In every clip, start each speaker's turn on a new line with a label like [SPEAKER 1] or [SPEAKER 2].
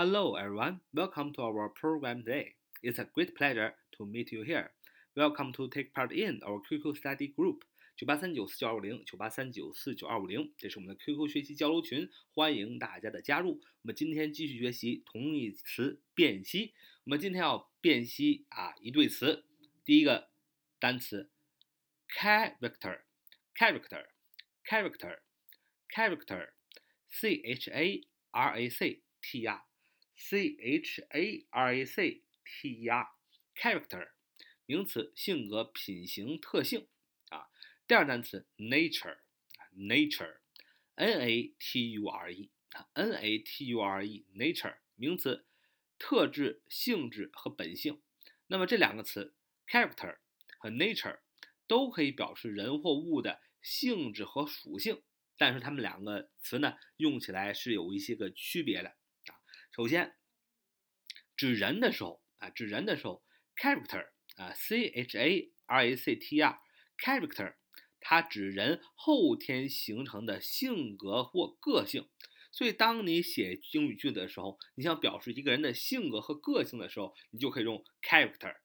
[SPEAKER 1] Hello, everyone. Welcome to our program today. It's a great pleasure to meet you here. Welcome to take part in our QQ study group. 九八三九四九二五零，九八三九四九二五零，这是我们的 QQ 学习交流群，欢迎大家的加入。我们今天继续学习同义词辨析。我们今天要辨析啊一对词，第一个单词 character character character character c h a r a c t r c h a r a c t e r，character，名词，性格、品行、特性啊。第二单词 nature，nature，n a t u r e，n a t u r e，nature 名词，特质、性质和本性。那么这两个词 character 和 nature 都可以表示人或物的性质和属性，但是它们两个词呢，用起来是有一些个区别的。首先，指人的时候啊，指人的时候 character 啊，c h a r a c t r，character。它指人后天形成的性格或个性，所以当你写英语句子的时候，你想表示一个人的性格和个性的时候，你就可以用 character。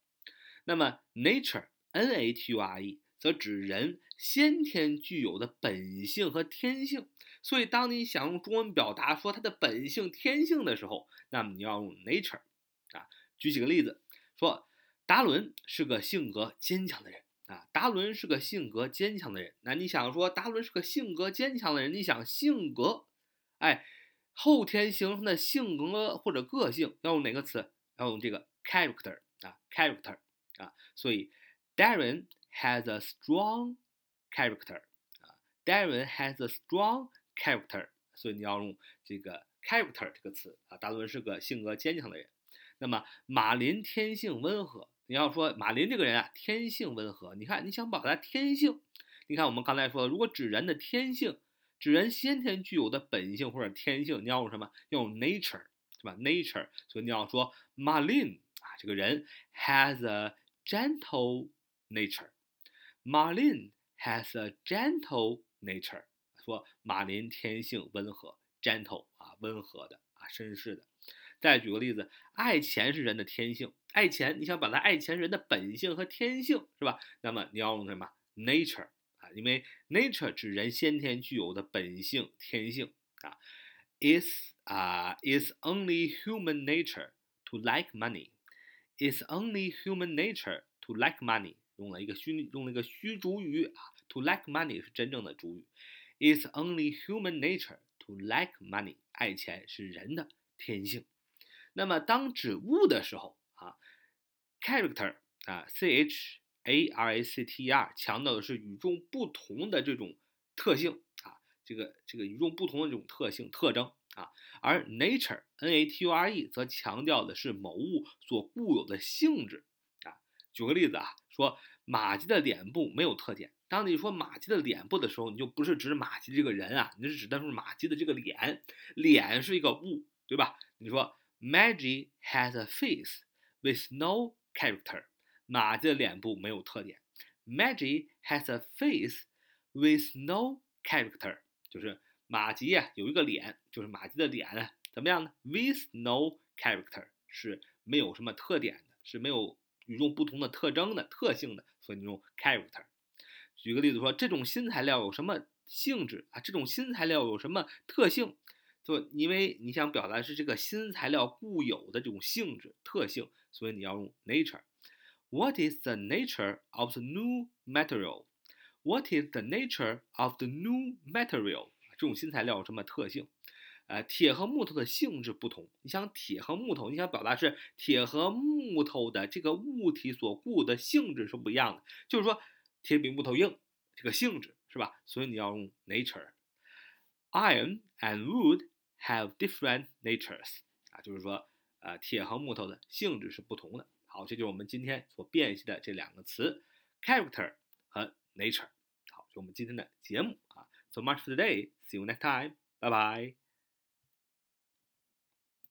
[SPEAKER 1] 那么 nature，n-a-t-u-r-e，则指人先天具有的本性和天性。所以当你想用中文表达说他的本性、天性的时候，那么你要用 nature。啊，举几个例子，说达伦是个性格坚强的人。啊，达伦是个性格坚强的人。那你想说达伦是个性格坚强的人，你想性格，哎，后天形成的性格或者个性要用哪个词？要用这个 character 啊，character 啊。所以 Darren has a strong character 啊，Darren has a strong character。所以你要用这个 character 这个词啊。达伦是个性格坚强的人。那么马林天性温和。你要说马林这个人啊，天性温和。你看，你想表达天性，你看我们刚才说的，如果指人的天性，指人先天具有的本性或者天性，你要用什么？用 nature，是吧？nature。所以你要说马林啊，这个人 has a gentle nature。马林 has a gentle nature。说马林天性温和，gentle 啊，温和的啊，绅士的。再举个例子，爱钱是人的天性，爱钱，你想表达爱钱人的本性和天性，是吧？那么你要用什么？nature 啊，因为 nature 指人先天具有的本性、天性啊。It's 啊，It's only human nature to like money. It's only human nature to like money. 用了一个虚，用了一个虚主语啊。To like money 是真正的主语。It's only human nature to like money. 爱钱是人的天性。那么当指物的时候啊，character 啊，c h a r a c t e r 强调的是与众不同的这种特性啊，这个这个与众不同的这种特性特征啊，而 nature n a t u r e 则强调的是某物所固有的性质啊。举个例子啊，说马吉的脸部没有特点。当你说马吉的脸部的时候，你就不是指马吉这个人啊，你是指的是马吉的这个脸，脸是一个物，对吧？你说。Maggie has a face with no character。马吉的脸部没有特点。Maggie has a face with no character，就是马吉呀有一个脸，就是马吉的脸啊怎么样呢？With no character 是没有什么特点的，是没有与众不同的特征的特性的，所以你用 character。举个例子说，这种新材料有什么性质啊？这种新材料有什么特性？就因为你想表达是这个新材料固有的这种性质特性，所以你要用 nature。What is the nature of the new material? What is the nature of the new material? 这种新材料有什么特性？呃，铁和木头的性质不同。你想铁和木头，你想表达是铁和木头的这个物体所固的性质是不一样的，就是说铁比木头硬，这个性质是吧？所以你要用 nature。Iron and wood have different natures 啊，就是说，呃，铁和木头的性质是不同的。好，这就是我们今天所辨析的这两个词，character 和 nature。好，就我们今天的节目啊。So much for today. See you next time. Bye bye.